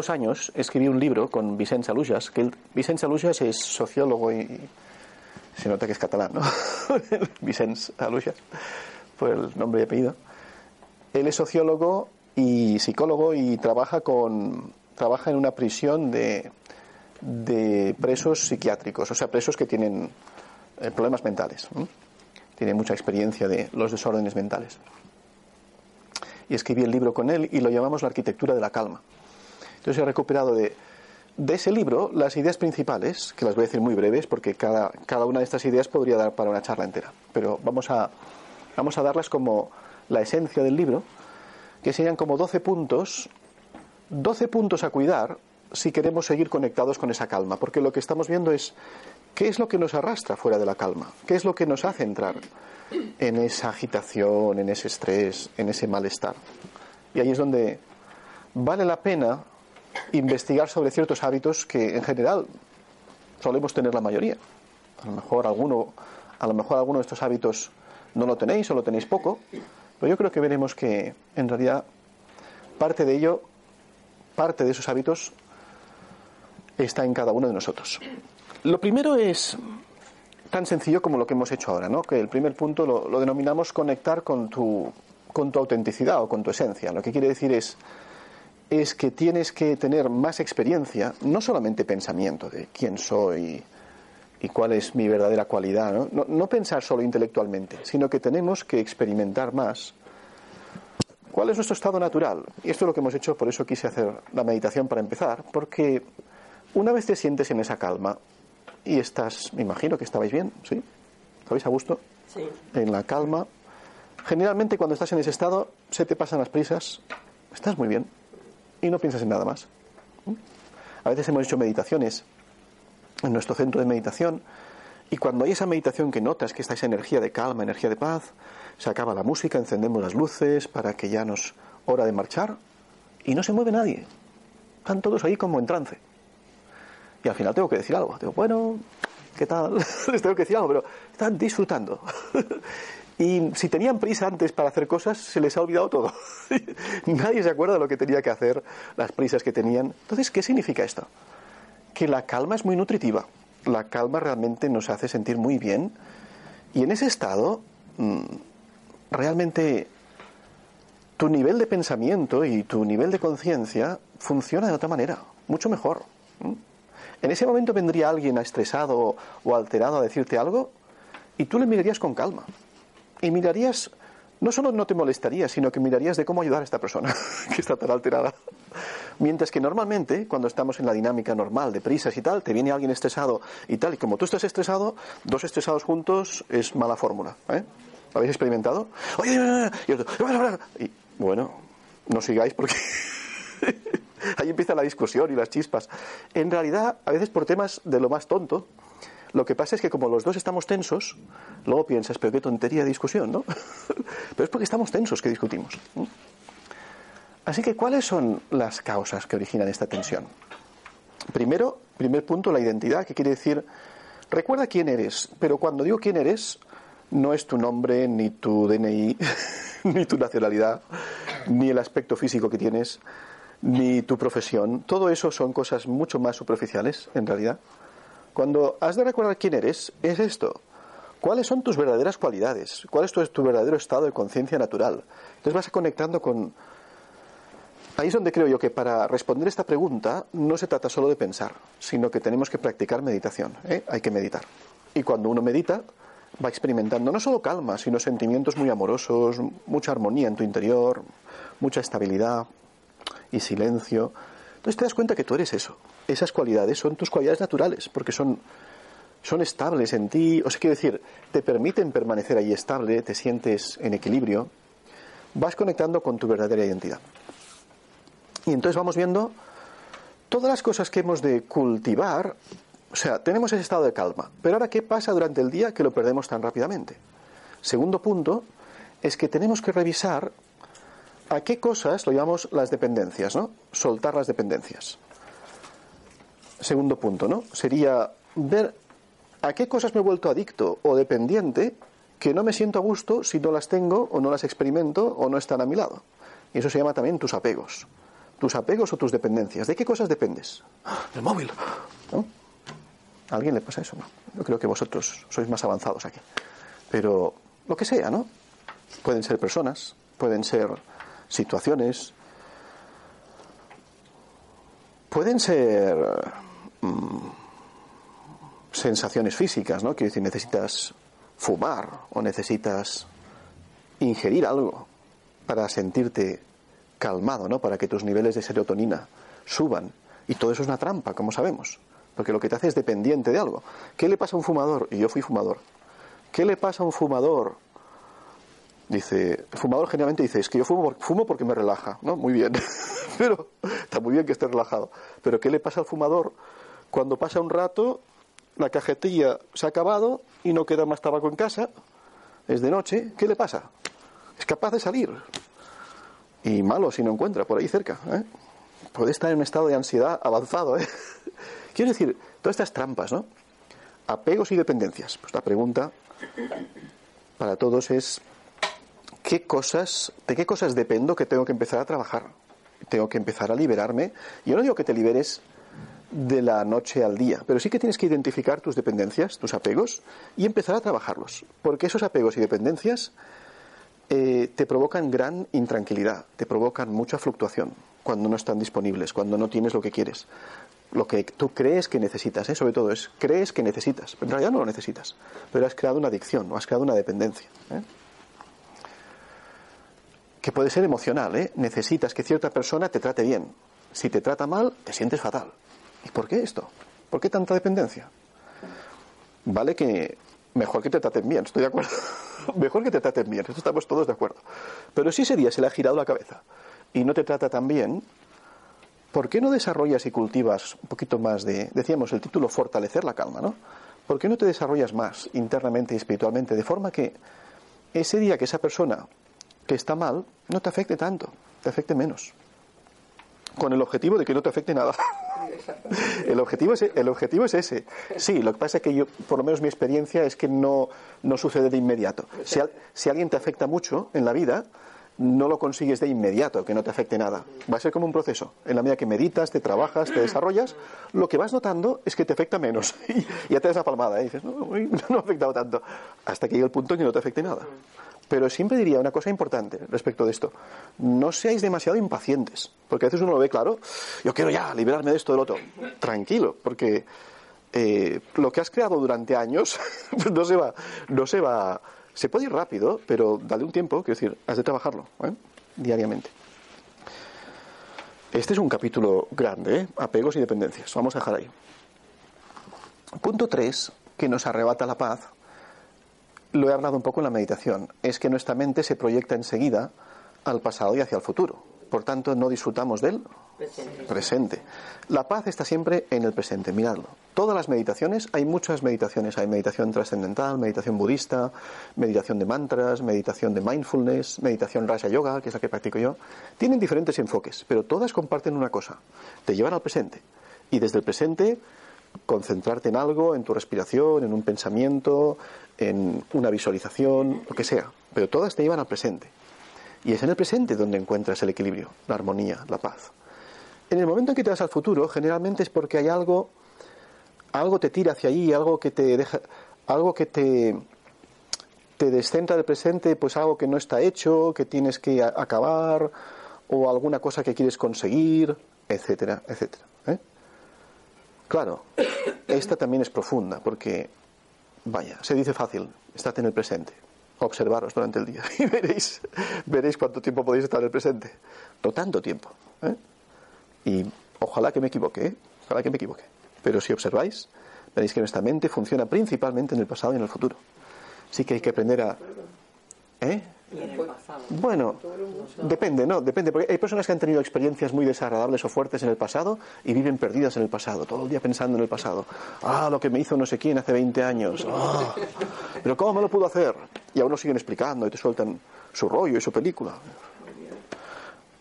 dos años escribí un libro con Vicent Salujas, que el, Vicent es sociólogo y, y se nota que es catalán, ¿no? Vicent Salujas, por el nombre y apellido. Él es sociólogo y psicólogo y trabaja con trabaja en una prisión de, de presos psiquiátricos, o sea, presos que tienen eh, problemas mentales. ¿no? Tiene mucha experiencia de los desórdenes mentales y escribí el libro con él y lo llamamos La arquitectura de la calma. Entonces he recuperado de, de ese libro las ideas principales, que las voy a decir muy breves porque cada, cada una de estas ideas podría dar para una charla entera, pero vamos a, vamos a darlas como la esencia del libro, que serían como 12 puntos, 12 puntos a cuidar si queremos seguir conectados con esa calma, porque lo que estamos viendo es qué es lo que nos arrastra fuera de la calma, qué es lo que nos hace entrar en esa agitación, en ese estrés, en ese malestar. Y ahí es donde vale la pena investigar sobre ciertos hábitos que en general solemos tener la mayoría. A lo mejor alguno, a lo mejor alguno de estos hábitos no lo tenéis o lo tenéis poco, pero yo creo que veremos que en realidad parte de ello, parte de esos hábitos está en cada uno de nosotros. Lo primero es tan sencillo como lo que hemos hecho ahora, ¿no? Que el primer punto lo, lo denominamos conectar con tu, con tu autenticidad o con tu esencia. Lo que quiere decir es, es que tienes que tener más experiencia, no solamente pensamiento de quién soy y cuál es mi verdadera cualidad, ¿no? No, no pensar solo intelectualmente, sino que tenemos que experimentar más cuál es nuestro estado natural. Y esto es lo que hemos hecho, por eso quise hacer la meditación para empezar, porque una vez te sientes en esa calma, y estás, me imagino que estabais bien, ¿sí? ¿Estabais a gusto? Sí. En la calma. Generalmente cuando estás en ese estado se te pasan las prisas, estás muy bien y no piensas en nada más. A veces hemos hecho meditaciones en nuestro centro de meditación y cuando hay esa meditación que notas que está esa energía de calma, energía de paz, se acaba la música, encendemos las luces para que ya nos hora de marchar y no se mueve nadie. Están todos ahí como en trance. Y al final tengo que decir algo. Digo, bueno, ¿qué tal? Les tengo que decir algo, pero están disfrutando. y si tenían prisa antes para hacer cosas, se les ha olvidado todo. Nadie se acuerda de lo que tenía que hacer, las prisas que tenían. Entonces, ¿qué significa esto? Que la calma es muy nutritiva. La calma realmente nos hace sentir muy bien. Y en ese estado, mmm, realmente tu nivel de pensamiento y tu nivel de conciencia funciona de otra manera, mucho mejor. En ese momento vendría alguien estresado o alterado a decirte algo y tú le mirarías con calma. Y mirarías, no solo no te molestarías, sino que mirarías de cómo ayudar a esta persona que está tan alterada. Mientras que normalmente, cuando estamos en la dinámica normal de prisas y tal, te viene alguien estresado y tal, y como tú estás estresado, dos estresados juntos es mala fórmula. ¿eh? ¿Lo habéis experimentado? Oye, y, bueno, no sigáis porque ahí empieza la discusión y las chispas. En realidad, a veces por temas de lo más tonto, lo que pasa es que como los dos estamos tensos, luego piensas, pero qué tontería de discusión, ¿no? pero es porque estamos tensos que discutimos. Así que, ¿cuáles son las causas que originan esta tensión? Primero, primer punto, la identidad, que quiere decir, recuerda quién eres, pero cuando digo quién eres, no es tu nombre, ni tu DNI, ni tu nacionalidad, ni el aspecto físico que tienes, ni tu profesión. Todo eso son cosas mucho más superficiales, en realidad. Cuando has de recordar quién eres, es esto. ¿Cuáles son tus verdaderas cualidades? ¿Cuál es tu, verdadero estado de conciencia natural? Entonces vas conectando con... Ahí es donde creo yo que para responder esta pregunta no se trata solo de pensar, sino que tenemos que practicar meditación. ¿eh? Hay que meditar. Y cuando uno medita, va experimentando no solo calma, sino sentimientos muy amorosos, mucha armonía en tu interior, mucha estabilidad y silencio. Entonces te das cuenta que tú eres eso. Esas cualidades son tus cualidades naturales, porque son, son estables en ti, o sea, quiero decir, te permiten permanecer ahí estable, te sientes en equilibrio, vas conectando con tu verdadera identidad. Y entonces vamos viendo todas las cosas que hemos de cultivar o sea, tenemos ese estado de calma. Pero ahora, ¿qué pasa durante el día que lo perdemos tan rápidamente? Segundo punto es que tenemos que revisar a qué cosas lo llamamos las dependencias, ¿no? Soltar las dependencias. Segundo punto, ¿no? Sería ver a qué cosas me he vuelto adicto o dependiente que no me siento a gusto si no las tengo o no las experimento o no están a mi lado. Y eso se llama también tus apegos. Tus apegos o tus dependencias. ¿De qué cosas dependes? Del móvil. ¿no? ¿A alguien le pasa eso? No. Yo creo que vosotros sois más avanzados aquí. Pero lo que sea, ¿no? Pueden ser personas, pueden ser situaciones, pueden ser mm, sensaciones físicas, ¿no? Quiero decir, necesitas fumar o necesitas ingerir algo para sentirte calmado, ¿no? Para que tus niveles de serotonina suban. Y todo eso es una trampa, como sabemos porque lo que te hace es dependiente de algo. ¿Qué le pasa a un fumador? Y yo fui fumador. ¿Qué le pasa a un fumador? Dice, fumador generalmente dice, es que yo fumo, fumo porque me relaja, ¿no? Muy bien, pero está muy bien que esté relajado. Pero ¿qué le pasa al fumador cuando pasa un rato, la cajetilla se ha acabado y no queda más tabaco en casa, es de noche, ¿qué le pasa? Es capaz de salir. Y malo si no encuentra por ahí cerca. ¿eh? Puede estar en un estado de ansiedad avanzado. ¿eh? Quiero decir, todas estas trampas, ¿no? Apegos y dependencias. Pues la pregunta para todos es ¿qué cosas, de qué cosas dependo que tengo que empezar a trabajar? Tengo que empezar a liberarme. Yo no digo que te liberes de la noche al día, pero sí que tienes que identificar tus dependencias, tus apegos, y empezar a trabajarlos. Porque esos apegos y dependencias eh, te provocan gran intranquilidad, te provocan mucha fluctuación cuando no están disponibles, cuando no tienes lo que quieres lo que tú crees que necesitas, ¿eh? sobre todo es, crees que necesitas, pero en realidad no lo necesitas, pero has creado una adicción o has creado una dependencia. ¿eh? Que puede ser emocional, ¿eh? necesitas que cierta persona te trate bien. Si te trata mal, te sientes fatal. ¿Y por qué esto? ¿Por qué tanta dependencia? Vale que mejor que te traten bien, estoy de acuerdo. mejor que te traten bien, eso estamos todos de acuerdo. Pero si ese día se le ha girado la cabeza y no te trata tan bien, ¿por qué no desarrollas y cultivas un poquito más de, decíamos, el título fortalecer la calma, ¿no? ¿Por qué no te desarrollas más internamente y espiritualmente de forma que ese día que esa persona que está mal no te afecte tanto, te afecte menos? Con el objetivo de que no te afecte nada. El objetivo, es, el objetivo es ese. Sí, lo que pasa es que yo, por lo menos mi experiencia es que no, no sucede de inmediato. Si, si alguien te afecta mucho en la vida, no lo consigues de inmediato, que no te afecte nada. Va a ser como un proceso. En la medida que meditas, te trabajas, te desarrollas, lo que vas notando es que te afecta menos. y ya te das la palmada y dices, no, no, ha afectado tanto. Hasta que llegue el punto en que no te afecte nada. Pero siempre diría una cosa importante respecto de esto. No seáis demasiado impacientes. Porque a veces uno lo ve claro, yo quiero ya liberarme de esto, del otro. Tranquilo, porque eh, lo que has creado durante años no se va, no se va se puede ir rápido, pero dale un tiempo, quiero decir, has de trabajarlo ¿eh? diariamente. Este es un capítulo grande, ¿eh? apegos y dependencias. Vamos a dejar ahí. Punto 3, que nos arrebata la paz, lo he hablado un poco en la meditación, es que nuestra mente se proyecta enseguida al pasado y hacia el futuro. Por tanto, no disfrutamos del presente. La paz está siempre en el presente, miradlo. Todas las meditaciones, hay muchas meditaciones, hay meditación trascendental, meditación budista, meditación de mantras, meditación de mindfulness, meditación Raja Yoga, que es la que practico yo. Tienen diferentes enfoques, pero todas comparten una cosa, te llevan al presente. Y desde el presente concentrarte en algo, en tu respiración, en un pensamiento, en una visualización, lo que sea. Pero todas te llevan al presente. Y es en el presente donde encuentras el equilibrio, la armonía, la paz. En el momento en que te vas al futuro, generalmente es porque hay algo, algo te tira hacia allí, algo que te deja, algo que te, te descentra del presente, pues algo que no está hecho, que tienes que acabar, o alguna cosa que quieres conseguir, etcétera, etcétera. ¿eh? Claro, esta también es profunda, porque, vaya, se dice fácil, estad en el presente, observaros durante el día y veréis, veréis cuánto tiempo podéis estar en el presente. No tanto tiempo. ¿eh? Y ojalá que me equivoque, ¿eh? ojalá que me equivoque. Pero si observáis, veréis que nuestra mente funciona principalmente en el pasado y en el futuro. Sí que hay que aprender a... ¿Eh? Bueno, depende, ¿no? Depende, porque hay personas que han tenido experiencias muy desagradables o fuertes en el pasado y viven perdidas en el pasado, todo el día pensando en el pasado. Ah, lo que me hizo no sé quién hace 20 años. Ah, pero ¿cómo me lo pudo hacer? Y aún lo siguen explicando y te sueltan su rollo y su película.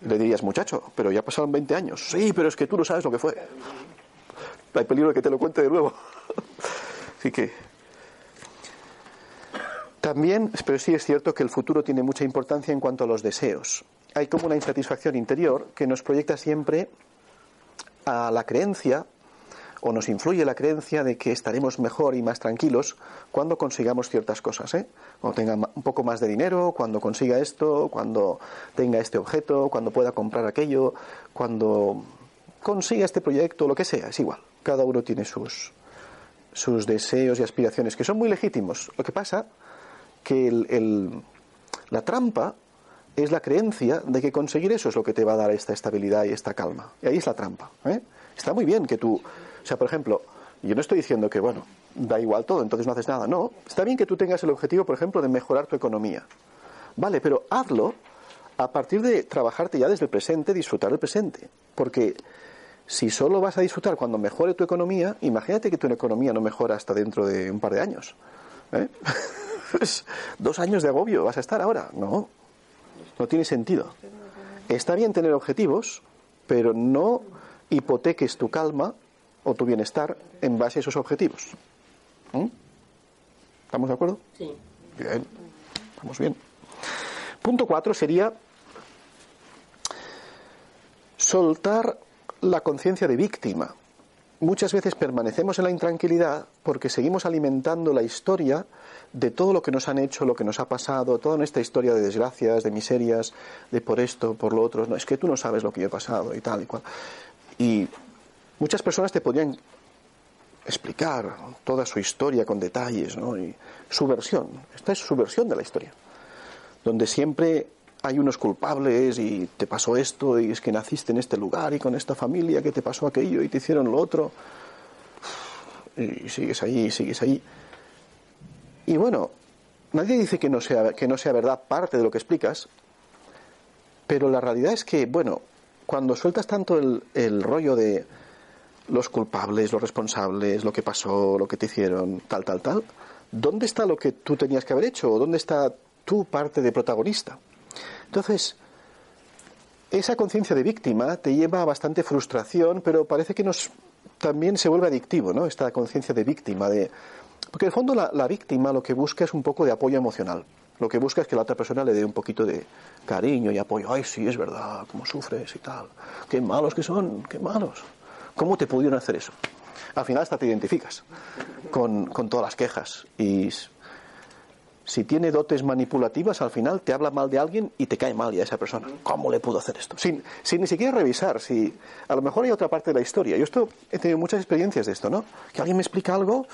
Le dirías, muchacho, pero ya pasaron 20 años. Sí, pero es que tú no sabes lo que fue. Hay peligro de que te lo cuente de nuevo. Así que también, pero sí es cierto que el futuro tiene mucha importancia en cuanto a los deseos. Hay como una insatisfacción interior que nos proyecta siempre a la creencia o nos influye la creencia de que estaremos mejor y más tranquilos cuando consigamos ciertas cosas. ¿eh? Cuando tenga un poco más de dinero, cuando consiga esto, cuando tenga este objeto, cuando pueda comprar aquello, cuando consiga este proyecto, lo que sea, es igual. Cada uno tiene sus, sus deseos y aspiraciones, que son muy legítimos. Lo que pasa que el, la trampa es la creencia de que conseguir eso es lo que te va a dar esta estabilidad y esta calma. Y ahí es la trampa. ¿eh? Está muy bien que tú, o sea, por ejemplo, yo no estoy diciendo que, bueno, da igual todo, entonces no haces nada. No, está bien que tú tengas el objetivo, por ejemplo, de mejorar tu economía. Vale, pero hazlo a partir de trabajarte ya desde el presente, disfrutar el presente. Porque si solo vas a disfrutar cuando mejore tu economía, imagínate que tu economía no mejora hasta dentro de un par de años. ¿eh? Dos años de agobio vas a estar ahora. No, no tiene sentido. Está bien tener objetivos, pero no hipoteques tu calma o tu bienestar en base a esos objetivos. ¿Mm? ¿Estamos de acuerdo? Sí. Bien, estamos bien. Punto cuatro sería soltar la conciencia de víctima. Muchas veces permanecemos en la intranquilidad porque seguimos alimentando la historia de todo lo que nos han hecho, lo que nos ha pasado, toda nuestra historia de desgracias, de miserias, de por esto, por lo otro. No, es que tú no sabes lo que yo he pasado y tal y cual. Y muchas personas te podrían explicar toda su historia con detalles, ¿no? Y su versión. Esta es su versión de la historia. Donde siempre hay unos culpables y te pasó esto y es que naciste en este lugar y con esta familia que te pasó aquello y te hicieron lo otro. Y sigues ahí, sigues ahí. Y bueno, nadie dice que no sea, que no sea verdad parte de lo que explicas, pero la realidad es que, bueno, cuando sueltas tanto el, el rollo de los culpables, los responsables, lo que pasó, lo que te hicieron, tal, tal, tal, ¿dónde está lo que tú tenías que haber hecho? ¿O dónde está tu parte de protagonista? Entonces, esa conciencia de víctima te lleva a bastante frustración, pero parece que nos también se vuelve adictivo, ¿no? Esta conciencia de víctima, de porque en el fondo la, víctima lo que busca es un poco de apoyo emocional. Lo que busca es que la otra persona le dé un poquito de cariño y apoyo. Ay, sí, es verdad, cómo sufres y tal. Qué malos que son, qué malos. ¿Cómo te pudieron hacer eso? Al final hasta te identificas con, con todas las quejas y si tiene dotes manipulativas, al final te habla mal de alguien y te cae mal ya esa persona. ¿Cómo le pudo hacer esto? Sin, sin ni siquiera revisar, si a lo mejor hay otra parte de la historia. Yo esto he tenido muchas experiencias de esto, ¿no? Que alguien me explica algo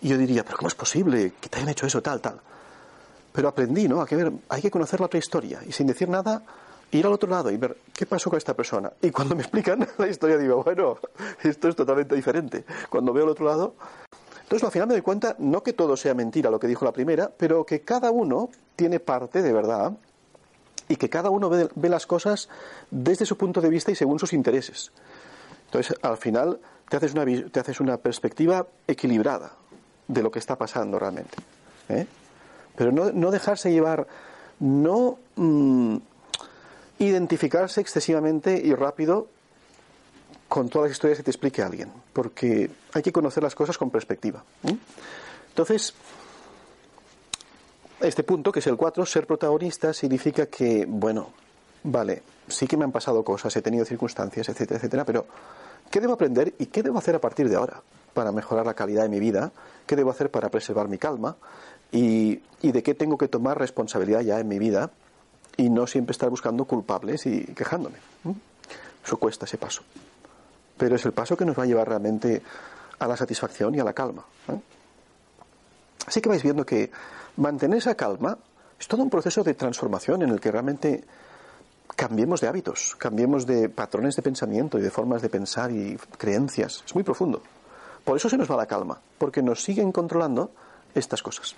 y yo diría, pero ¿cómo es posible que te hayan hecho eso tal, tal? Pero aprendí, ¿no? que ver, hay que conocer la otra historia y sin decir nada ir al otro lado y ver qué pasó con esta persona. Y cuando me explican la historia digo, bueno, esto es totalmente diferente. Cuando veo al otro lado, entonces, al final me doy cuenta, no que todo sea mentira lo que dijo la primera, pero que cada uno tiene parte de verdad y que cada uno ve, las cosas desde su punto de vista y según sus intereses. Entonces, al final, te haces una, te haces una perspectiva equilibrada de lo que está pasando realmente. ¿eh? Pero no, dejarse llevar, no mm, identificarse excesivamente y rápido con todas las historias que te explique alguien, porque hay que conocer las cosas con perspectiva. Entonces, este punto, que es el 4, ser protagonista, significa que, bueno, vale, sí que me han pasado cosas, he tenido circunstancias, etcétera, etcétera, pero ¿Qué debo aprender y qué debo hacer a partir de ahora para mejorar la calidad de mi vida? ¿Qué debo hacer para preservar mi calma? ¿Y, de qué tengo que tomar responsabilidad ya en mi vida? Y no siempre estar buscando culpables y quejándome. Eso cuesta ese paso. Pero es el paso que nos va a llevar realmente a la satisfacción y a la calma. Así que vais viendo que mantener esa calma es todo un proceso de transformación en el que realmente cambiemos de hábitos, cambiemos de patrones de pensamiento y de formas de pensar y creencias. Es muy profundo. Por eso se nos va la calma, porque nos siguen controlando estas cosas.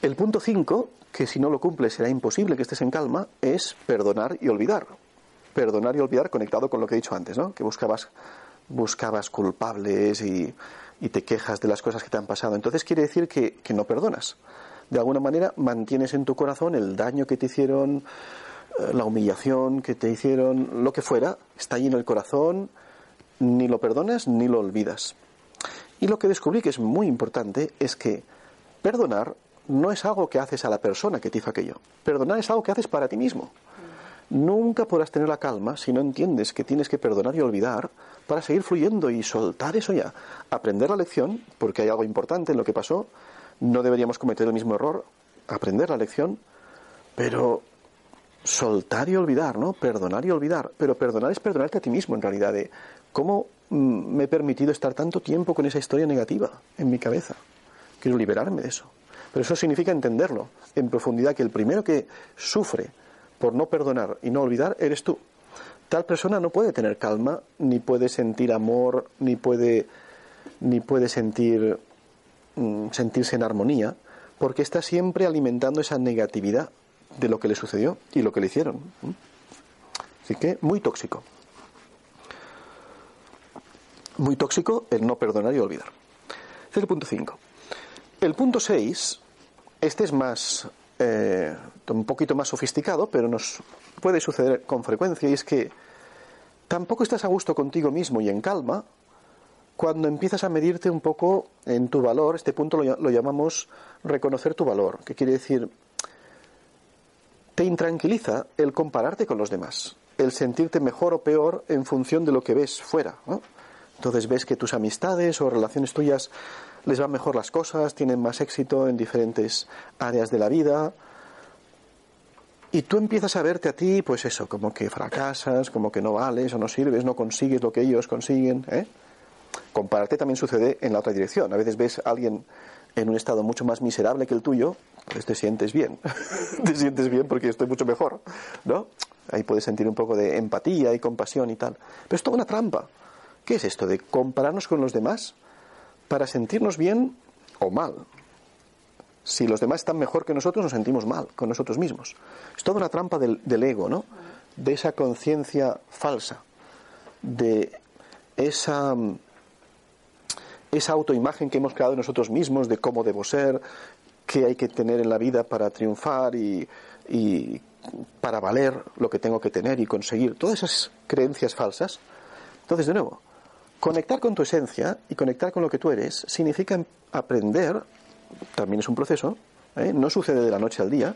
El punto 5, que si no lo cumple será imposible que estés en calma, es perdonar y olvidar. Perdonar y olvidar conectado con lo que he dicho antes, ¿no? Que buscabas, buscabas culpables y, te quejas de las cosas que te han pasado. Entonces quiere decir que, que no perdonas. De alguna manera mantienes en tu corazón el daño que te hicieron, eh, la humillación que te hicieron, lo que fuera, está ahí en el corazón, ni lo perdonas ni lo olvidas. Y lo que descubrí que es muy importante es que perdonar no es algo que haces a la persona que te hizo aquello. Perdonar es algo que haces para ti mismo. Nunca podrás tener la calma si no entiendes que tienes que perdonar y olvidar para seguir fluyendo y soltar eso ya. Aprender la lección, porque hay algo importante en lo que pasó. No deberíamos cometer el mismo error. Aprender la lección, pero soltar y olvidar, ¿no? Perdonar y olvidar. Pero perdonar es perdonarte a ti mismo, en realidad, de cómo mm, me he permitido estar tanto tiempo con esa historia negativa en mi cabeza. Quiero liberarme de eso. Pero eso significa entenderlo en profundidad, que el primero que sufre por no perdonar y no olvidar eres tú. Tal persona no puede tener calma, ni puede sentir amor, ni puede, ni puede sentir, mm, sentirse en armonía, porque está siempre alimentando esa negatividad de lo que le sucedió y lo que le hicieron. Así que muy tóxico. Muy tóxico el no perdonar y olvidar. Este es el punto 5. El punto 6, este es más, eh, un poquito más sofisticado, pero nos puede suceder con frecuencia, y es que tampoco estás a gusto contigo mismo y en calma cuando empiezas a medirte un poco en tu valor. Este punto lo, llamamos reconocer tu valor, que quiere decir te intranquiliza el compararte con los demás, el sentirte mejor o peor en función de lo que ves fuera. Entonces ves que tus amistades o relaciones tuyas les van mejor las cosas, tienen más éxito en diferentes áreas de la vida. Y tú empiezas a verte a ti, pues eso, como que fracasas, como que no vales o no sirves, no consigues lo que ellos consiguen. ¿eh? Compararte también sucede en la otra dirección. A veces ves a alguien en un estado mucho más miserable que el tuyo, pues te sientes bien. te sientes bien porque estoy mucho mejor, ¿no? Ahí puedes sentir un poco de empatía y compasión y tal. Pero es toda una trampa. ¿Qué es esto de compararnos con los demás para sentirnos bien o mal? Si los demás están mejor que nosotros, nos sentimos mal con nosotros mismos. Es toda una trampa del, ego, ¿no? De esa conciencia falsa, de esa esa autoimagen que hemos creado nosotros mismos de cómo debo ser, qué hay que tener en la vida para triunfar y, para valer lo que tengo que tener y conseguir, todas esas creencias falsas. Entonces, de nuevo, conectar con tu esencia y conectar con lo que tú eres significa aprender, también es un proceso, ¿eh? no sucede de la noche al día,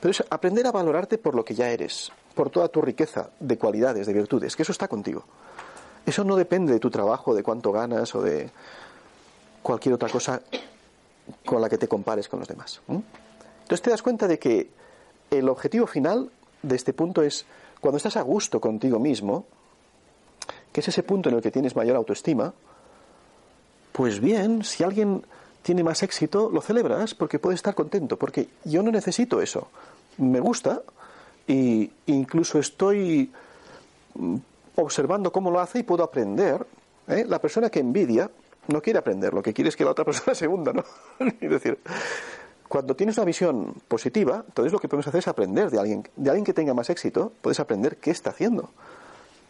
pero es aprender a valorarte por lo que ya eres, por toda tu riqueza de cualidades, de virtudes, que eso está contigo. Eso no depende de tu trabajo, de cuánto ganas o de cualquier otra cosa con la que te compares con los demás. Entonces te das cuenta de que el objetivo final de este punto es cuando estás a gusto contigo mismo, que es ese punto en el que tienes mayor autoestima, pues bien, si alguien tiene más éxito, lo celebras porque puedes estar contento, porque yo no necesito eso. Me gusta e incluso estoy observando cómo lo hace y puedo aprender. ¿eh? La persona que envidia no quiere aprender, lo que quiere es que la otra persona se hunda, ¿no? es decir, cuando tienes una visión positiva, entonces lo que podemos hacer es aprender de alguien, de alguien que tenga más éxito, puedes aprender qué está haciendo.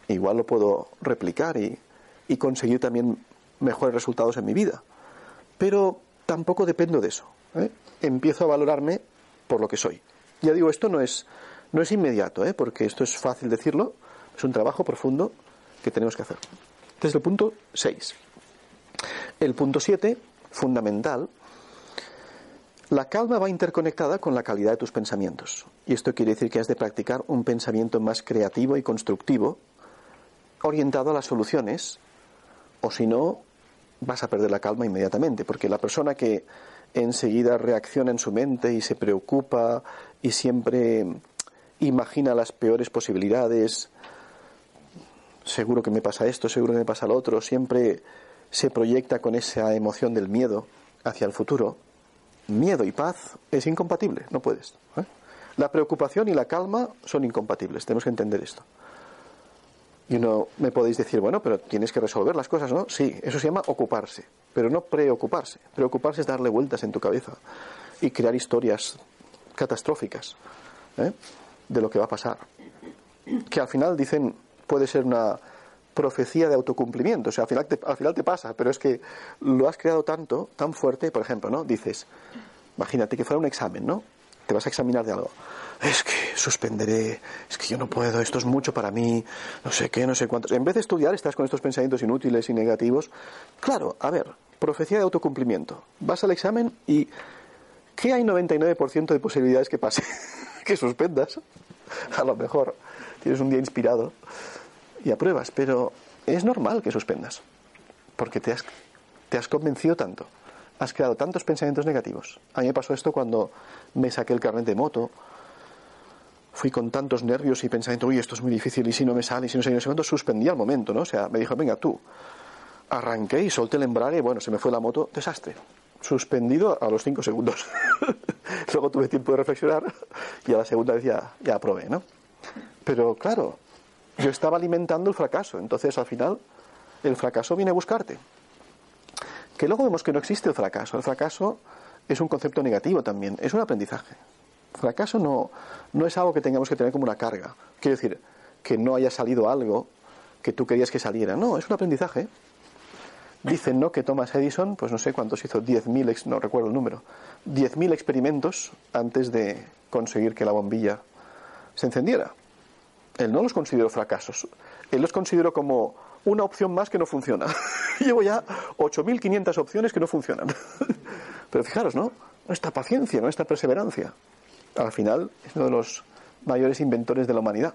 Igual lo puedo replicar y conseguir también mejores resultados en mi vida. Pero tampoco dependo de eso. ¿eh? Empiezo a valorarme por lo que soy. Ya digo, esto no es, no es inmediato, ¿eh? porque esto es fácil decirlo, es un trabajo profundo que tenemos que hacer. Desde el punto 6. El punto 7, fundamental, la calma va interconectada con la calidad de tus pensamientos. Y esto quiere decir que has de practicar un pensamiento más creativo y constructivo orientado a las soluciones, o si no, vas a perder la calma inmediatamente, porque la persona que enseguida reacciona en su mente y se preocupa y siempre imagina las peores posibilidades, seguro que me pasa esto, seguro que me pasa lo otro, siempre se proyecta con esa emoción del miedo hacia el futuro, miedo y paz es incompatible, no puedes. ¿eh? La preocupación y la calma son incompatibles, tenemos que entender esto. Y no me podéis decir, bueno, pero tienes que resolver las cosas, ¿no? Sí, eso se llama ocuparse, pero no preocuparse. Preocuparse es darle vueltas en tu cabeza y crear historias catastróficas ¿eh? de lo que va a pasar. Que al final dicen, puede ser una profecía de autocumplimiento, o sea, al final, te, al final te pasa, pero es que lo has creado tanto, tan fuerte, por ejemplo, ¿no? Dices, imagínate que fuera un examen, ¿no? Te vas a examinar de algo es que suspenderé, es que yo no puedo, esto es mucho para mí, no sé qué, no sé cuántos. En vez de estudiar, estás con estos pensamientos inútiles y negativos. Claro, a ver, profecía de autocumplimiento. Vas al examen y ¿qué hay 99% de posibilidades que pase? que suspendas. A lo mejor tienes un día inspirado y apruebas, pero es normal que suspendas, porque te has, te has convencido tanto, has creado tantos pensamientos negativos. A mí me pasó esto cuando me saqué el carnet de moto, fui con tantos nervios y pensando, uy, esto es muy difícil, y si no me sale, y si no sé, no sé cuánto, suspendí al momento, ¿no? O sea, me dijo, venga, tú. Arranqué y solté el embrague, bueno, se me fue la moto, desastre. Suspendido a los cinco segundos. Luego tuve tiempo de reflexionar y a la segunda vez ya, ya aprobé, ¿no? Pero claro, yo estaba alimentando el fracaso, entonces al final el fracaso viene a buscarte. Que luego vemos que no existe el fracaso. El fracaso es un concepto negativo también, es un aprendizaje. Fracaso no, no es algo que tengamos que tener como una carga. Quiero decir, que no haya salido algo que tú querías que saliera. No, es un aprendizaje. Dicen, ¿no? Que Thomas Edison, pues no sé cuántos hizo, 10.000, no recuerdo el número, 10.000 experimentos antes de conseguir que la bombilla se encendiera. Él no los consideró fracasos. Él los consideró como una opción más que no funciona. Llevo ya 8.500 opciones que no funcionan. Pero fijaros, ¿no? Nuestra paciencia, nuestra perseverancia al final es uno de los mayores inventores de la humanidad.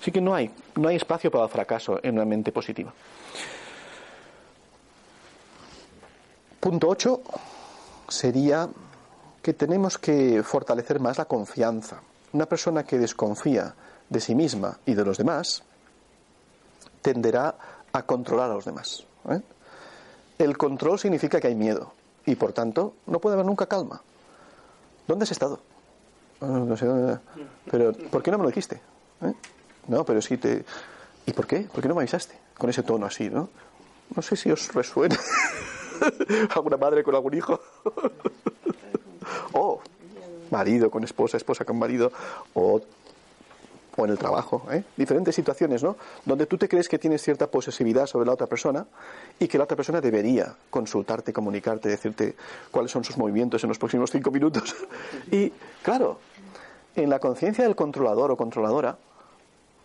Así que no hay, no hay espacio para el fracaso en una mente positiva. Punto 8 sería que tenemos que fortalecer más la confianza. Una persona que desconfía de sí misma y de los demás tenderá a controlar a los demás. ¿eh? El control significa que hay miedo y por tanto no puede haber nunca calma. ¿Dónde has estado? Ah, no sé dónde. Pero, ¿por qué no me lo dijiste? ¿Eh? No, pero sí te. ¿Y por qué? ¿Por qué no me avisaste? Con ese tono así, ¿no? No sé si os resuena. ¿Alguna madre con algún hijo? o marido con esposa, esposa con marido, o o en el trabajo, ¿eh? diferentes situaciones, ¿no? Donde tú te crees que tienes cierta posesividad sobre la otra persona y que la otra persona debería consultarte, comunicarte, decirte cuáles son sus movimientos en los próximos cinco minutos. y claro, en la conciencia del controlador o controladora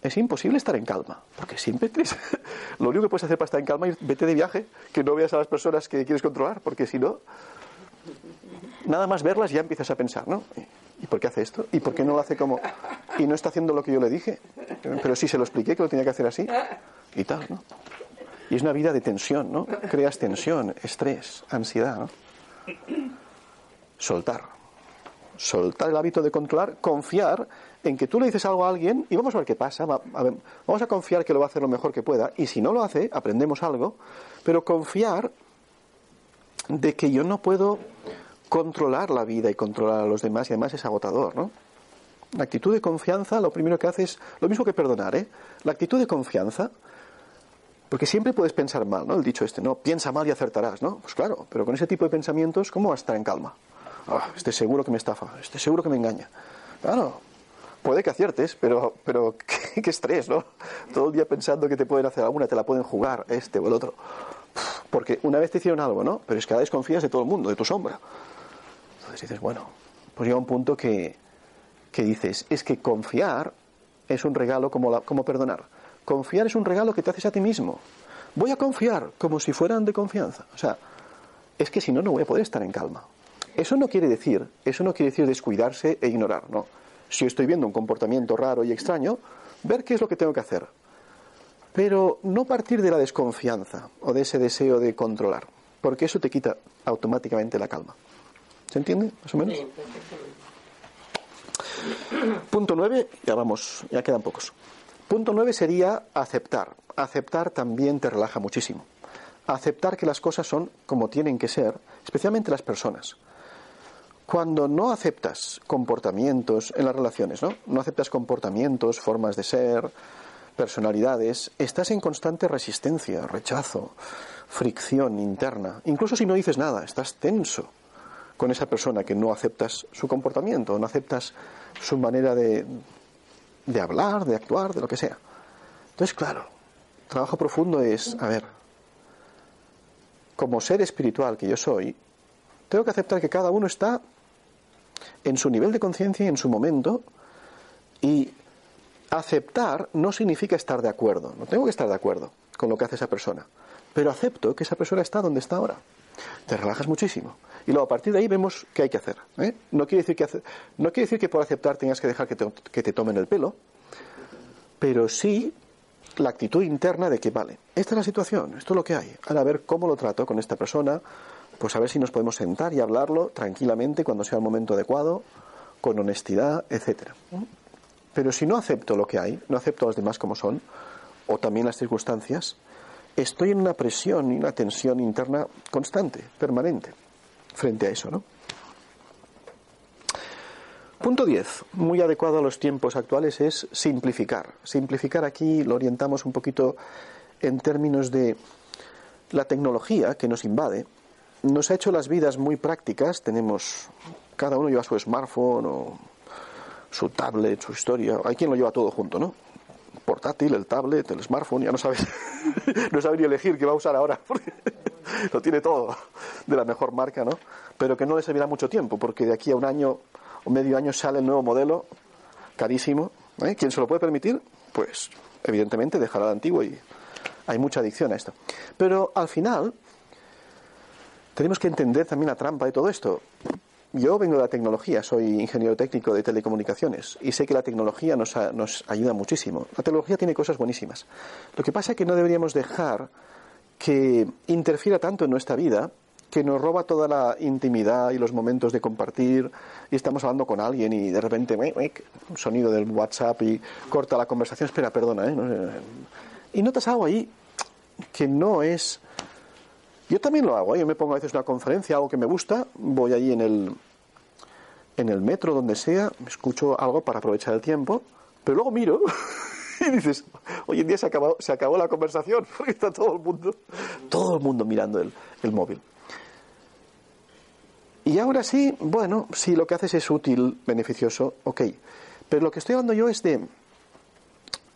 es imposible estar en calma, porque siempre crees, lo único que puedes hacer para estar en calma es vete de viaje, que no veas a las personas que quieres controlar, porque si no, nada más verlas ya empiezas a pensar, ¿no? ¿Y por qué hace esto? ¿Y por qué no lo hace como.? Y no está haciendo lo que yo le dije. Pero sí se lo expliqué que lo tenía que hacer así. Y tal, ¿no? Y es una vida de tensión, ¿no? Creas tensión, estrés, ansiedad, ¿no? Soltar. Soltar el hábito de controlar, confiar en que tú le dices algo a alguien y vamos a ver qué pasa. vamos a confiar que lo va a hacer lo mejor que pueda. Y si no lo hace, aprendemos algo. Pero confiar de que yo no puedo controlar la vida y controlar a los demás y además es agotador, ¿no? La actitud de confianza lo primero que hace es lo mismo que perdonar, ¿eh? La actitud de confianza, porque siempre puedes pensar mal, ¿no? El dicho este, ¿no? Piensa mal y acertarás, ¿no? Pues claro, pero con ese tipo de pensamientos, ¿cómo vas a estar en calma? Ah, este seguro que me estafa, este seguro que me engaña. Claro, puede que aciertes, pero, pero qué, qué estrés, ¿no? Todo el día pensando que te pueden hacer alguna, te la pueden jugar, este o el otro. Porque una vez te hicieron algo, ¿no? Pero es que ahora desconfías de todo el mundo, de tu sombra. Entonces dices, bueno, pues llega un punto que, que dices, es que confiar es un regalo como, como perdonar. Confiar es un regalo que te haces a ti mismo. Voy a confiar como si fueran de confianza. O sea, es que si no, no voy a poder estar en calma. Eso no quiere decir, eso no quiere decir descuidarse e ignorar, ¿no? Si estoy viendo un comportamiento raro y extraño, ver qué es lo que tengo que hacer. Pero no partir de la desconfianza o de ese deseo de controlar, porque eso te quita automáticamente la calma. ¿Se entiende? Más o menos. Punto nueve, ya vamos, ya quedan pocos. Punto nueve sería aceptar. Aceptar también te relaja muchísimo. Aceptar que las cosas son como tienen que ser, especialmente las personas. Cuando no aceptas comportamientos en las relaciones, ¿no? No aceptas comportamientos, formas de ser, personalidades, estás en constante resistencia, rechazo, fricción interna. Incluso si no dices nada, estás tenso con esa persona que no aceptas su comportamiento, no aceptas su manera de, de hablar, de actuar, de lo que sea. Entonces, claro, trabajo profundo es, a ver, como ser espiritual que yo soy, tengo que aceptar que cada uno está en su nivel de conciencia y en su momento y aceptar no significa estar de acuerdo, no tengo que estar de acuerdo con lo que hace esa persona, pero acepto que esa persona está donde está ahora. Te relajas muchísimo. Y luego a partir de ahí vemos qué hay que hacer. ¿eh? No, quiere decir que no quiere decir que por aceptar tengas que dejar que te, tomen el pelo, pero sí la actitud interna de que, vale, esta es la situación, esto es lo que hay. Ahora a ver cómo lo trato con esta persona, pues a ver si nos podemos sentar y hablarlo tranquilamente cuando sea el momento adecuado, con honestidad, etcétera. Pero si no acepto lo que hay, no acepto a los demás como son, o también las circunstancias, estoy en una presión y una tensión interna constante, permanente, frente a eso, ¿no? Punto 10, muy adecuado a los tiempos actuales, es simplificar. Simplificar aquí lo orientamos un poquito en términos de la tecnología que nos invade. Nos ha hecho las vidas muy prácticas, tenemos, cada uno lleva su smartphone o su tablet, su historia. Hay quien lo lleva todo junto, ¿no? Portátil, el tablet, el smartphone, ya no sabes, no sabes ni elegir qué va a usar ahora, lo tiene todo de la mejor marca, ¿no? Pero que no le servirá mucho tiempo, porque de aquí a un año o medio año sale el nuevo modelo, carísimo. ¿eh? ¿Quién se lo puede permitir? Pues evidentemente dejará el antiguo y hay mucha adicción a esto. Pero al final tenemos que entender también la trampa de todo esto. Yo vengo de la tecnología, soy ingeniero técnico de telecomunicaciones y sé que la tecnología nos, nos ayuda muchísimo. La tecnología tiene cosas buenísimas. Lo que pasa es que no deberíamos dejar que interfiera tanto en nuestra vida que nos roba toda la intimidad y los momentos de compartir y estamos hablando con alguien y de repente un sonido del WhatsApp y corta la conversación, espera, perdona, ¿eh? y notas algo ahí que no es yo también lo hago, ¿eh? yo me pongo a veces una conferencia, algo que me gusta, voy allí en el, en el metro, donde sea, escucho algo para aprovechar el tiempo, pero luego miro y dices, hoy en día se acabó, se acabó la conversación, porque está todo el mundo, todo el mundo mirando el, el móvil. Y ahora sí, bueno, si lo que haces es útil, beneficioso, ok. Pero lo que estoy hablando yo es de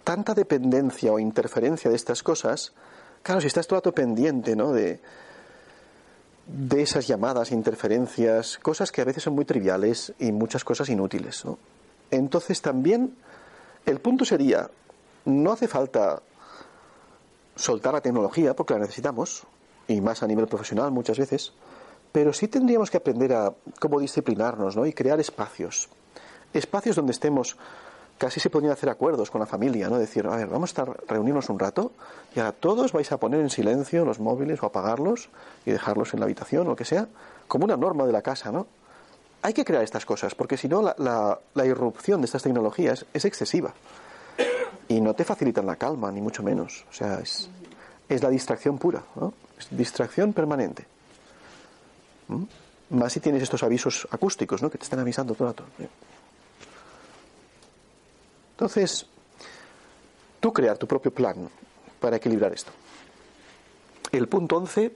tanta dependencia o interferencia de estas cosas, claro, si estás todo el rato pendiente, ¿no? De, de esas llamadas, interferencias, cosas que a veces son muy triviales y muchas cosas inútiles. Entonces también el punto sería, no hace falta soltar la tecnología porque la necesitamos, y más a nivel profesional muchas veces, pero sí tendríamos que aprender a cómo disciplinarnos ¿no? y crear espacios. Espacios donde estemos casi se podrían hacer acuerdos con la familia, ¿no? Decir, a ver, vamos a reunirnos un rato y a todos vais a poner en silencio los móviles o apagarlos y dejarlos en la habitación o lo que sea, como una norma de la casa, ¿no? Hay que crear estas cosas, porque si no la, irrupción de estas tecnologías es excesiva y no te facilitan la calma, ni mucho menos. O sea, es, es la distracción pura, ¿no? Es distracción permanente. ¿Mm? Más si tienes estos avisos acústicos, ¿no? Que te están avisando todo el rato. Entonces, tú crear tu propio plan para equilibrar esto. El punto 11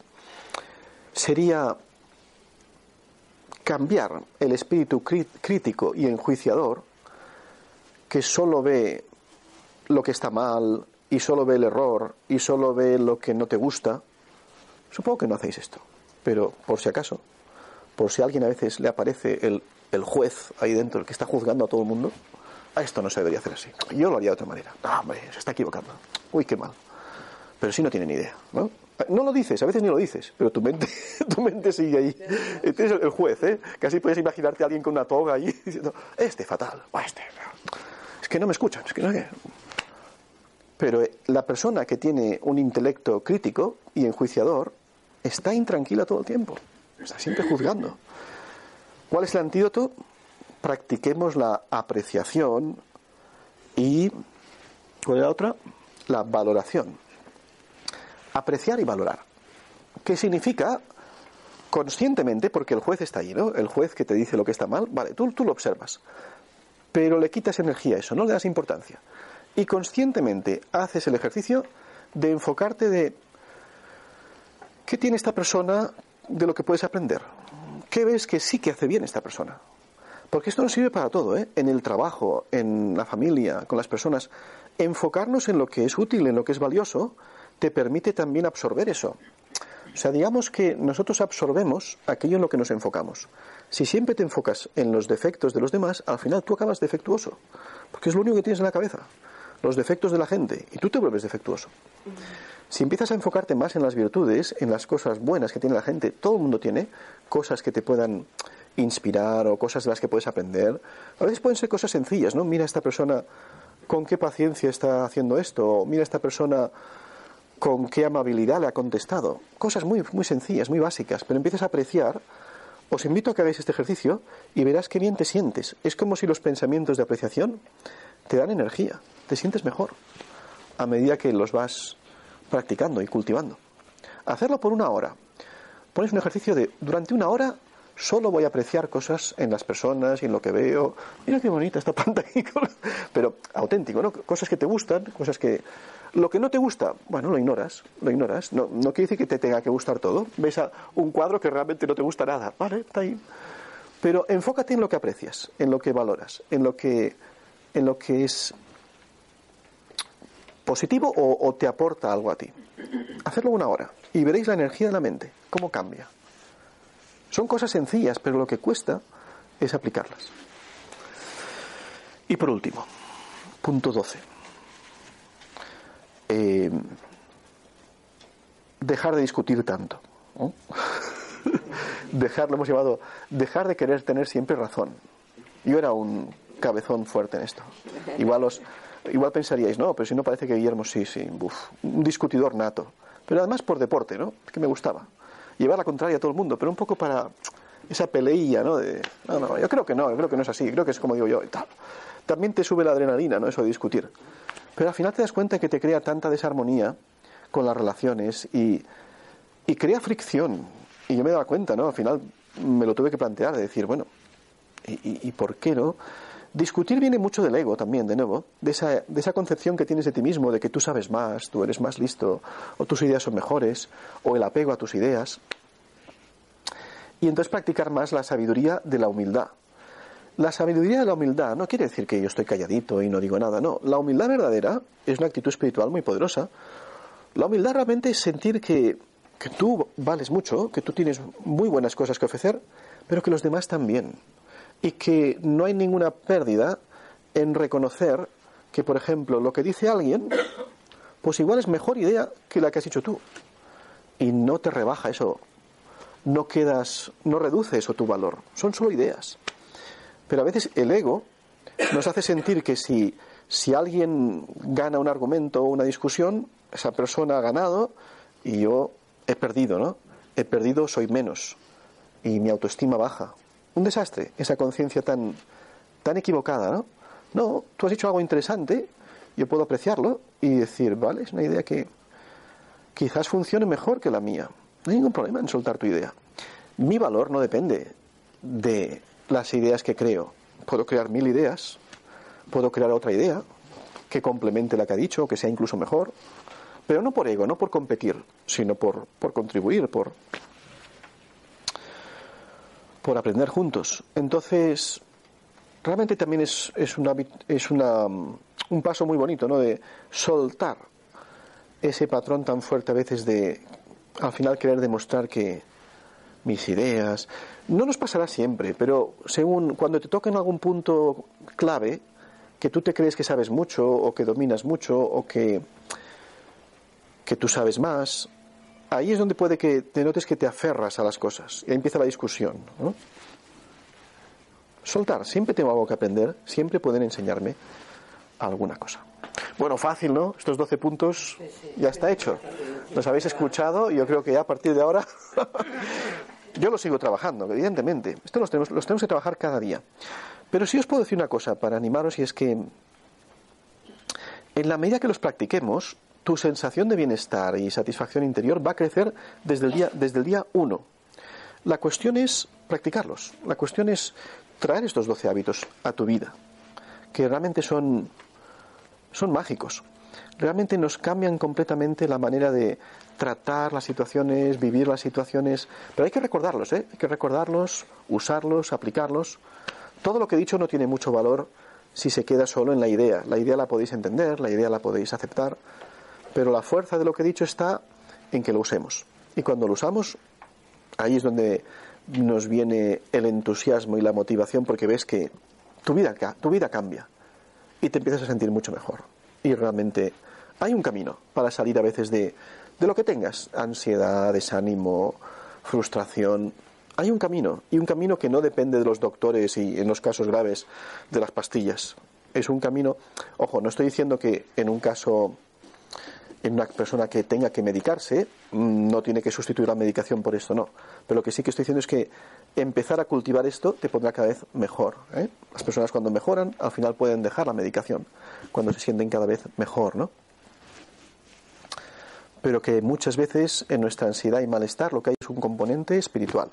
sería cambiar el espíritu crítico y enjuiciador que solo ve lo que está mal y solo ve el error y solo ve lo que no te gusta. Supongo que no hacéis esto, pero por si acaso, por si a alguien a veces le aparece el, el juez ahí dentro, el que está juzgando a todo el mundo, esto no se debería hacer así. Yo lo haría de otra manera. No, hombre, se está equivocando. Uy, qué mal. Pero sí no tiene ni idea, ¿no? No lo dices, a veces ni lo dices, pero tu mente, tu mente sigue ahí. Este es el juez, ¿eh? Casi puedes imaginarte a alguien con una toga ahí diciendo, este fatal, o este. Es que no me escuchan, es que no. Pero la persona que tiene un intelecto crítico y enjuiciador está intranquila todo el tiempo, está siempre juzgando. ¿Cuál es el antídoto? Practiquemos la apreciación y, ¿cuál es la otra? La valoración. Apreciar y valorar. ¿Qué significa? Conscientemente, porque el juez está ahí, ¿no? El juez que te dice lo que está mal, vale, tú, tú lo observas. Pero le quitas energía a eso, no le das importancia y conscientemente haces el ejercicio de enfocarte de qué tiene esta persona de lo que puedes aprender. ¿Qué ves que sí que hace bien esta persona? Porque esto nos sirve para todo, ¿eh? en el trabajo, en la familia, con las personas. Enfocarnos en lo que es útil, en lo que es valioso, te permite también absorber eso. O sea, digamos que nosotros absorbemos aquello en lo que nos enfocamos. Si siempre te enfocas en los defectos de los demás, al final tú acabas defectuoso, porque es lo único que tienes en la cabeza los defectos de la gente y tú te vuelves defectuoso. Si empiezas a enfocarte más en las virtudes, en las cosas buenas que tiene la gente, todo el mundo tiene cosas que te puedan inspirar o cosas de las que puedes aprender. A veces pueden ser cosas sencillas, ¿no? Mira esta persona con qué paciencia está haciendo esto, o mira esta persona con qué amabilidad le ha contestado. Cosas muy, muy sencillas, muy básicas, pero empiezas a apreciar. Os invito a que hagáis este ejercicio y verás qué bien te sientes. Es como si los pensamientos de apreciación te dan energía te sientes mejor a medida que los vas practicando y cultivando. Hacerlo por una hora. Pones un ejercicio de durante una hora solo voy a apreciar cosas en las personas y en lo que veo. Mira qué bonita esta planta aquí. Pero auténtico, ¿no? Cosas que te gustan, cosas que... Lo que no te gusta, bueno, lo ignoras, lo ignoras. No, no quiere decir que te tenga que gustar todo. Ves a un cuadro que realmente no te gusta nada. Vale, está ahí. Pero enfócate en lo que aprecias, en lo que valoras, en lo que, en lo que es positivo o, te aporta algo a ti. Hacerlo una hora y veréis la energía de la mente, cómo cambia. Son cosas sencillas, pero lo que cuesta es aplicarlas. Y por último, punto 12. Eh, dejar de discutir tanto. dejar, lo hemos llamado, dejar de querer tener siempre razón. Yo era un cabezón fuerte en esto. Igual os, Igual pensaríais, no, pero si no parece que Guillermo sí, sí, un discutidor nato. Pero además por deporte, ¿no? Que me gustaba. Llevar la contraria a todo el mundo, pero un poco para esa peleilla, ¿no? De, no, no, yo creo que no, yo creo que no es así, creo que es como digo yo y tal. También te sube la adrenalina, ¿no? Eso de discutir. Pero al final te das cuenta que te crea tanta desarmonía con las relaciones y, y crea fricción. Y yo me daba cuenta, ¿no? Al final me lo tuve que plantear, de decir, bueno, ¿y, y por qué no? Discutir viene mucho del ego también, de nuevo, de esa, de esa concepción que tienes de ti mismo, de que tú sabes más, tú eres más listo, o tus ideas son mejores, o el apego a tus ideas. Y entonces practicar más la sabiduría de la humildad. La sabiduría de la humildad no quiere decir que yo estoy calladito y no digo nada, no. La humildad verdadera es una actitud espiritual muy poderosa. La humildad realmente es sentir que, que tú vales mucho, que tú tienes muy buenas cosas que ofrecer, pero que los demás también y que no hay ninguna pérdida en reconocer que, por ejemplo, lo que dice alguien, pues igual es mejor idea que la que has hecho tú. Y no te rebaja eso, no quedas, no reduce eso tu valor, son solo ideas. Pero a veces el ego nos hace sentir que si, si alguien gana un argumento o una discusión, esa persona ha ganado y yo he perdido, ¿no? He perdido, soy menos y mi autoestima baja un desastre, esa conciencia tan, tan equivocada, ¿no? No, tú has hecho algo interesante, yo puedo apreciarlo y decir, vale, es una idea que quizás funcione mejor que la mía. No hay ningún problema en soltar tu idea. Mi valor no depende de las ideas que creo. Puedo crear mil ideas, puedo crear otra idea que complemente la que ha dicho, que sea incluso mejor, pero no por ego, no por competir, sino por, por contribuir, por, por aprender juntos. Entonces, realmente también es, es, una, es una, un paso muy bonito, ¿no? De soltar ese patrón tan fuerte a veces de, al final, querer demostrar que mis ideas. No nos pasará siempre, pero según cuando te toca en algún punto clave, que tú te crees que sabes mucho, o que dominas mucho, o que, que tú sabes más, ahí es donde puede que te notes que te aferras a las cosas. Y ahí empieza la discusión. Soltar, siempre tengo algo que aprender, siempre pueden enseñarme alguna cosa. Bueno, fácil, ¿no? Estos 12 puntos ya está hecho. Los habéis escuchado y yo creo que ya a partir de ahora yo lo sigo trabajando, evidentemente. Esto los tenemos, los tenemos que trabajar cada día. Pero sí os puedo decir una cosa para animaros y es que en la medida que los practiquemos, tu sensación de bienestar y satisfacción interior va a crecer desde el día, desde el día uno. La cuestión es practicarlos. La cuestión es traer estos 12 hábitos a tu vida, que realmente son, son mágicos. Realmente nos cambian completamente la manera de tratar las situaciones, vivir las situaciones. Pero hay que recordarlos, ¿eh? Hay que recordarlos, usarlos, aplicarlos. Todo lo que he dicho no tiene mucho valor si se queda solo en la idea. La idea la podéis entender, la idea la podéis aceptar, pero la fuerza de lo que he dicho está en que lo usemos. Y cuando lo usamos, ahí es donde nos viene el entusiasmo y la motivación porque ves que tu vida, tu vida cambia y te empiezas a sentir mucho mejor. Y realmente hay un camino para salir a veces de, de lo que tengas, ansiedad, desánimo, frustración. Hay un camino, y un camino que no depende de los doctores y, en los casos graves, de las pastillas. Es un camino, ojo, no estoy diciendo que en un caso en una persona que tenga que medicarse, mm, no tiene que sustituir la medicación por esto, no. Pero lo que sí que estoy diciendo es que empezar a cultivar esto te pondrá cada vez mejor. ¿eh? Las personas cuando mejoran, al final pueden dejar la medicación, cuando se sienten cada vez mejor, ¿no? Pero que muchas veces en nuestra ansiedad y malestar lo que hay es un componente espiritual.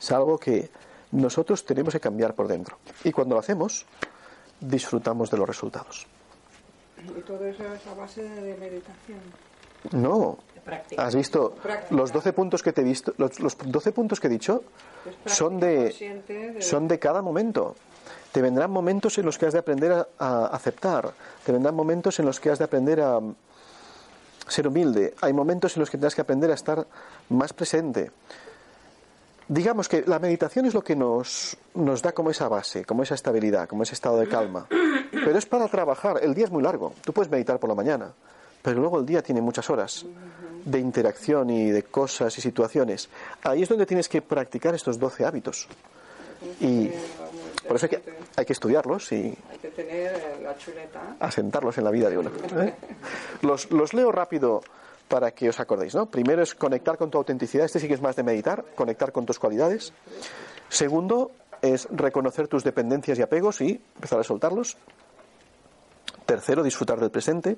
Es algo que nosotros tenemos que cambiar por dentro. Y cuando lo hacemos, disfrutamos de los resultados. ¿Y todo eso es a base de meditación? No. ¿Has visto los 12 puntos que te he visto? Los, los 12 puntos que he dicho son de, son de cada momento. Te vendrán momentos en los que has de aprender a, a, aceptar. Te vendrán momentos en los que has de aprender a ser humilde. Hay momentos en los que tendrás que aprender a estar más presente. Digamos que la meditación es lo que nos, nos da como esa base, como esa estabilidad, como ese estado de calma. Pero es para trabajar. El día es muy largo. Tú puedes meditar por la mañana, pero luego el día tiene muchas horas de interacción y de cosas y situaciones. Ahí es donde tienes que practicar estos 12 hábitos. Y por eso hay que, hay que estudiarlos y hay que tener la chuleta. asentarlos en la vida de uno. ¿eh? Los, los leo rápido para que os acordéis, ¿no? Primero es conectar con tu autenticidad, este sí que es más de meditar, conectar con tus cualidades. Segundo es reconocer tus dependencias y apegos y empezar a soltarlos. Tercero, disfrutar del presente.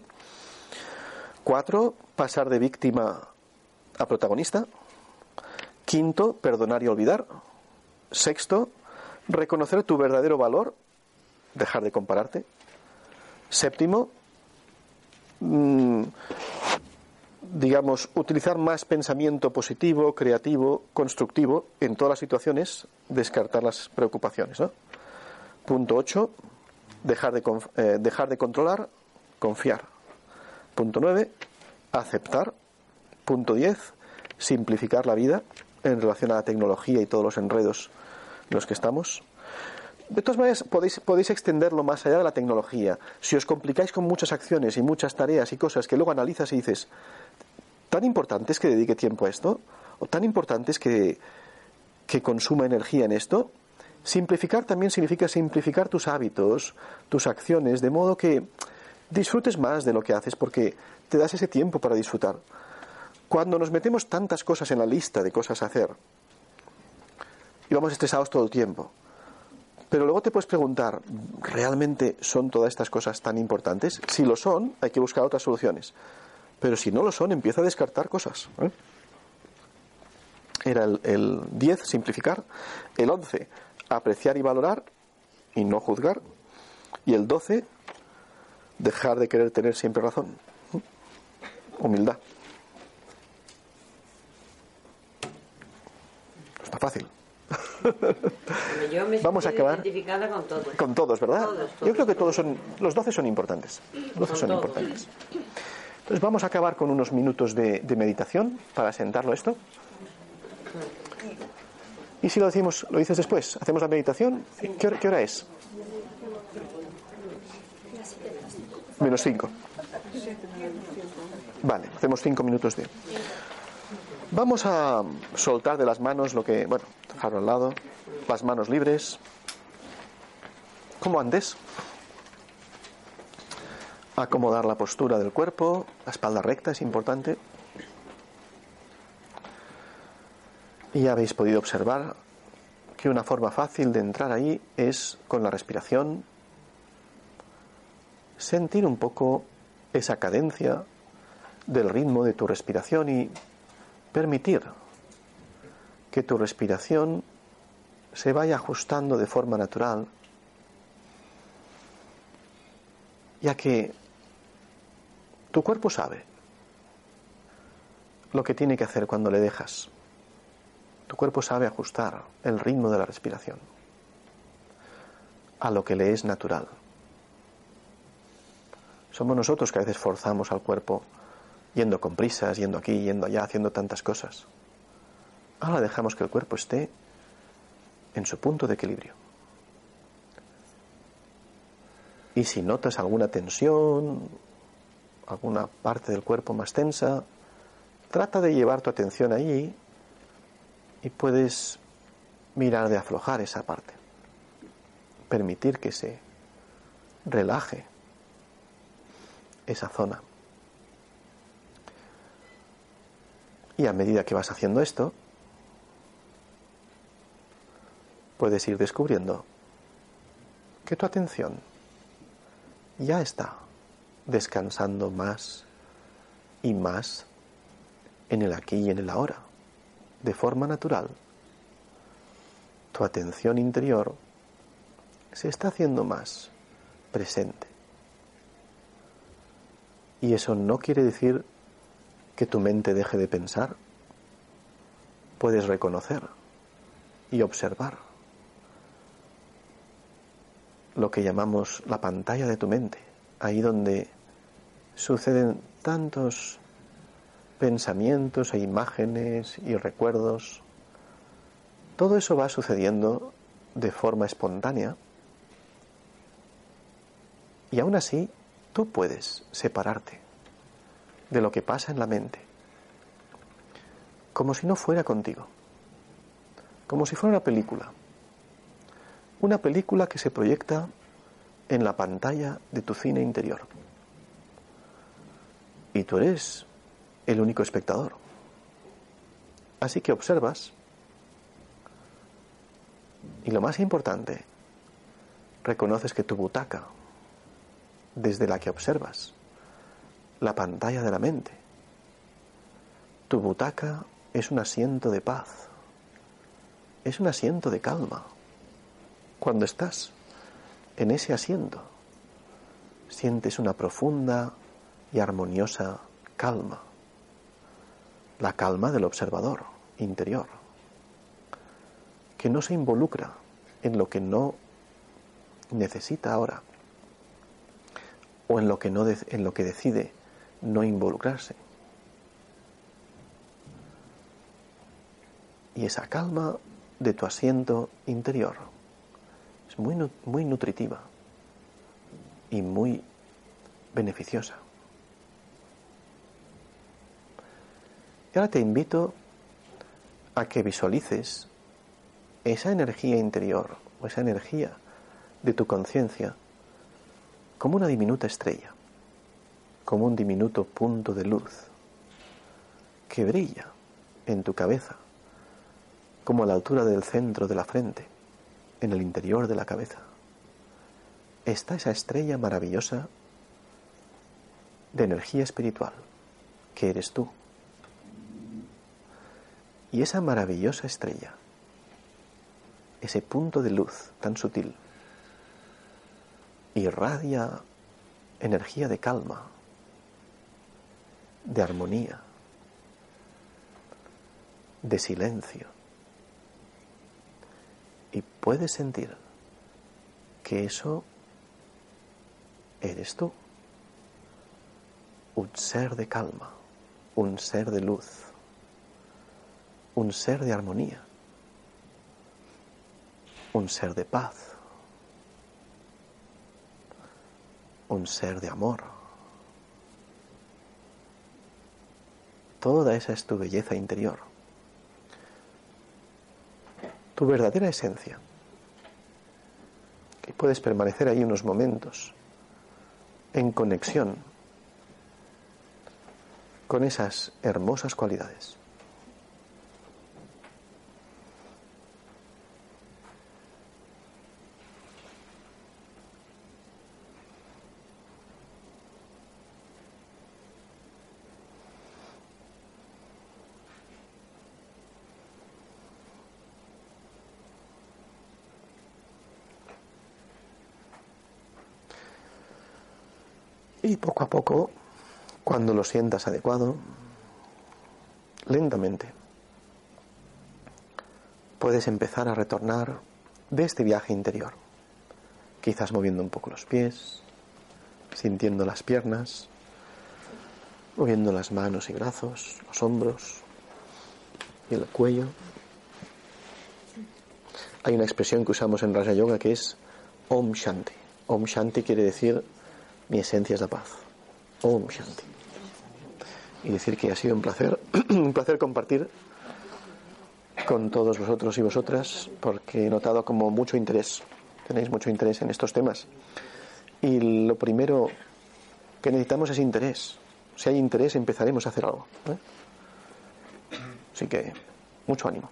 Cuatro, pasar de víctima a protagonista. Quinto, perdonar y olvidar. Sexto, reconocer tu verdadero valor, dejar de compararte. Séptimo, mmm, digamos, utilizar más pensamiento positivo, creativo, constructivo en todas las situaciones, descartar las preocupaciones. Punto 8, dejar de, eh, dejar de controlar, confiar. Punto 9, aceptar. Punto 10, simplificar la vida en relación a la tecnología y todos los enredos en los que estamos. De todas maneras, podéis, podéis extenderlo más allá de la tecnología. Si os complicáis con muchas acciones y muchas tareas y cosas que luego analizas y dices, ¿tan importante es que dedique tiempo a esto? ¿O tan importante es que, que consuma energía en esto? Simplificar también significa simplificar tus hábitos, tus acciones, de modo que disfrutes más de lo que haces porque te das ese tiempo para disfrutar. Cuando nos metemos tantas cosas en la lista de cosas a hacer y vamos estresados todo el tiempo, pero luego te puedes preguntar, ¿realmente son todas estas cosas tan importantes? Si lo son, hay que buscar otras soluciones. Pero si no lo son, empieza a descartar cosas. ¿eh? Era el, el 10, simplificar. El 11, apreciar y valorar y no juzgar. Y el 12, dejar de querer tener siempre razón. Humildad. Está fácil. Yo me Vamos a acabar identificada con todos. con todos, ¿verdad? Todos, todos, Yo creo que todos todos. son, los 12 son importantes. Los 12 son todos. importantes. Entonces vamos a acabar con unos minutos de, de meditación para sentarlo esto. Y si lo decimos, lo dices después, hacemos la meditación. ¿Qué hora, qué hora es? Menos 5. Vale, hacemos 5 minutos de. Vamos a soltar de las manos lo que, bueno, dejarlo al lado, las manos libres, como antes. acomodar la postura del cuerpo, la espalda recta es importante. Y habéis podido observar que una forma fácil de entrar ahí es con la respiración, sentir un poco esa cadencia del ritmo de tu respiración y permitir que tu respiración se vaya ajustando de forma natural, ya que tu cuerpo sabe lo que tiene que hacer cuando le dejas. Tu cuerpo sabe ajustar el ritmo de la respiración a lo que le es natural. Somos nosotros que a veces forzamos al cuerpo yendo con prisas, yendo aquí, yendo allá, haciendo tantas cosas. Ahora dejamos que el cuerpo esté en su punto de equilibrio. Y si notas alguna tensión, alguna parte del cuerpo más tensa, trata de llevar tu atención allí y puedes mirar de aflojar esa parte, permitir que se relaje esa zona. Y a medida que vas haciendo esto, puedes ir descubriendo que tu atención ya está descansando más y más en el aquí y en el ahora de forma natural, tu atención interior se está haciendo más presente. Y eso no quiere decir que tu mente deje de pensar. Puedes reconocer y observar lo que llamamos la pantalla de tu mente, ahí donde suceden tantos pensamientos e imágenes y recuerdos. Todo eso va sucediendo de forma espontánea y aún así tú puedes separarte de lo que pasa en la mente, como si no fuera contigo, como si fuera una película, una película que se proyecta en la pantalla de tu cine interior. Y tú eres el único espectador. Así que observas y lo más importante, reconoces que tu butaca, desde la que observas, la pantalla de la mente, tu butaca es un asiento de paz, es un asiento de calma. Cuando estás en ese asiento, sientes una profunda y armoniosa calma la calma del observador interior, que no se involucra en lo que no necesita ahora o en lo que, no en lo que decide no involucrarse. Y esa calma de tu asiento interior es muy, muy nutritiva y muy beneficiosa. Y ahora te invito a que visualices esa energía interior o esa energía de tu conciencia como una diminuta estrella, como un diminuto punto de luz que brilla en tu cabeza, como a la altura del centro de la frente, en el interior de la cabeza. Está esa estrella maravillosa de energía espiritual, que eres tú. Y esa maravillosa estrella, ese punto de luz tan sutil, irradia energía de calma, de armonía, de silencio. Y puedes sentir que eso eres tú, un ser de calma, un ser de luz un ser de armonía, un ser de paz, un ser de amor. Toda esa es tu belleza interior, tu verdadera esencia. Y puedes permanecer ahí unos momentos en conexión con esas hermosas cualidades. Y poco a poco, cuando lo sientas adecuado, lentamente, puedes empezar a retornar de este viaje interior. Quizás moviendo un poco los pies, sintiendo las piernas, moviendo las manos y brazos, los hombros y el cuello. Hay una expresión que usamos en Raja Yoga que es Om Shanti. Om Shanti quiere decir mi esencia es la paz. Om Shanti. Y decir que ha sido un placer, un placer compartir con todos vosotros y vosotras, porque he notado como mucho interés, tenéis mucho interés en estos temas. Y lo primero que necesitamos es interés. Si hay interés, empezaremos a hacer algo. ¿eh? Así que, mucho ánimo.